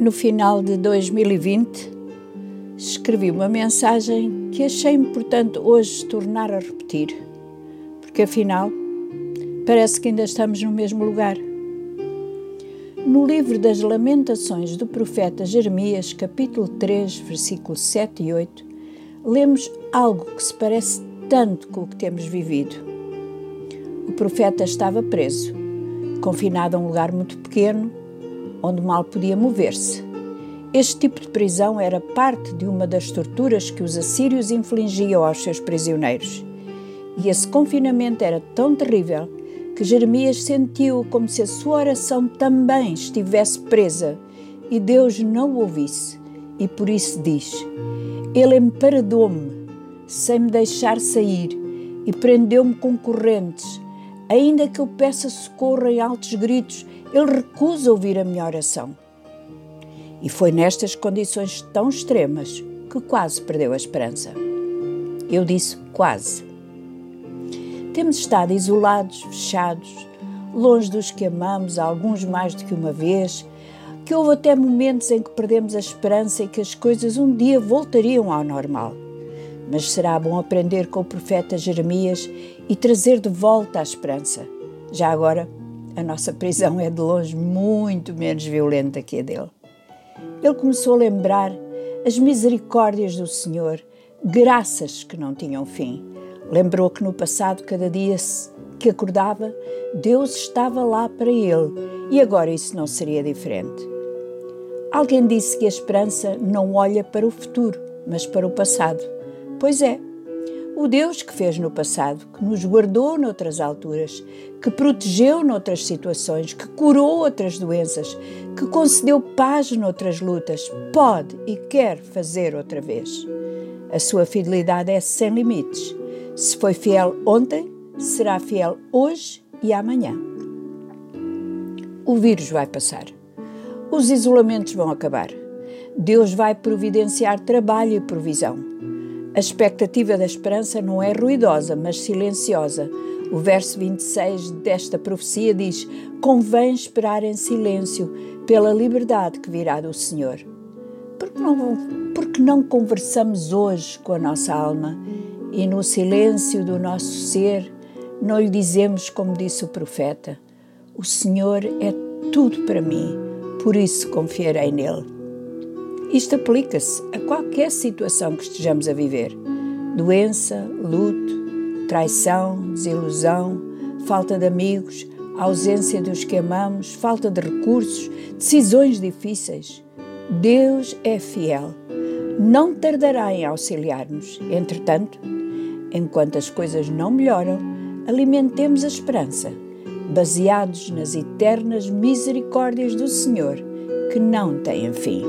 No final de 2020, escrevi uma mensagem que achei importante hoje tornar a repetir, porque afinal parece que ainda estamos no mesmo lugar. No livro das Lamentações do profeta Jeremias, capítulo 3, versículos 7 e 8, lemos algo que se parece tanto com o que temos vivido. O profeta estava preso, confinado a um lugar muito pequeno, onde mal podia mover-se. Este tipo de prisão era parte de uma das torturas que os assírios infligiam aos seus prisioneiros. E esse confinamento era tão terrível que Jeremias sentiu como se a sua oração também estivesse presa e Deus não o ouvisse. E por isso diz: Ele emparedou-me, sem me deixar sair, e prendeu-me com correntes. Ainda que eu peça socorro em altos gritos, ele recusa ouvir a minha oração. E foi nestas condições tão extremas que quase perdeu a esperança. Eu disse quase. Temos estado isolados, fechados, longe dos que amamos, alguns mais do que uma vez, que houve até momentos em que perdemos a esperança e que as coisas um dia voltariam ao normal. Mas será bom aprender com o profeta Jeremias e trazer de volta a esperança. Já agora, a nossa prisão é de longe muito menos violenta que a dele. Ele começou a lembrar as misericórdias do Senhor, graças que não tinham fim. Lembrou que no passado, cada dia que acordava, Deus estava lá para ele e agora isso não seria diferente. Alguém disse que a esperança não olha para o futuro, mas para o passado. Pois é, o Deus que fez no passado, que nos guardou noutras alturas, que protegeu noutras situações, que curou outras doenças, que concedeu paz noutras lutas, pode e quer fazer outra vez. A sua fidelidade é sem limites. Se foi fiel ontem, será fiel hoje e amanhã. O vírus vai passar. Os isolamentos vão acabar. Deus vai providenciar trabalho e provisão. A expectativa da esperança não é ruidosa, mas silenciosa. O verso 26 desta profecia diz: Convém esperar em silêncio pela liberdade que virá do Senhor. Porque não, porque não conversamos hoje com a nossa alma e no silêncio do nosso ser não lhe dizemos, como disse o profeta: O Senhor é tudo para mim, por isso confiarei nele. Isto aplica-se a qualquer situação que estejamos a viver: doença, luto, traição, desilusão, falta de amigos, ausência dos que amamos, falta de recursos, decisões difíceis. Deus é fiel. Não tardará em auxiliar-nos. Entretanto, enquanto as coisas não melhoram, alimentemos a esperança, baseados nas eternas misericórdias do Senhor, que não têm fim.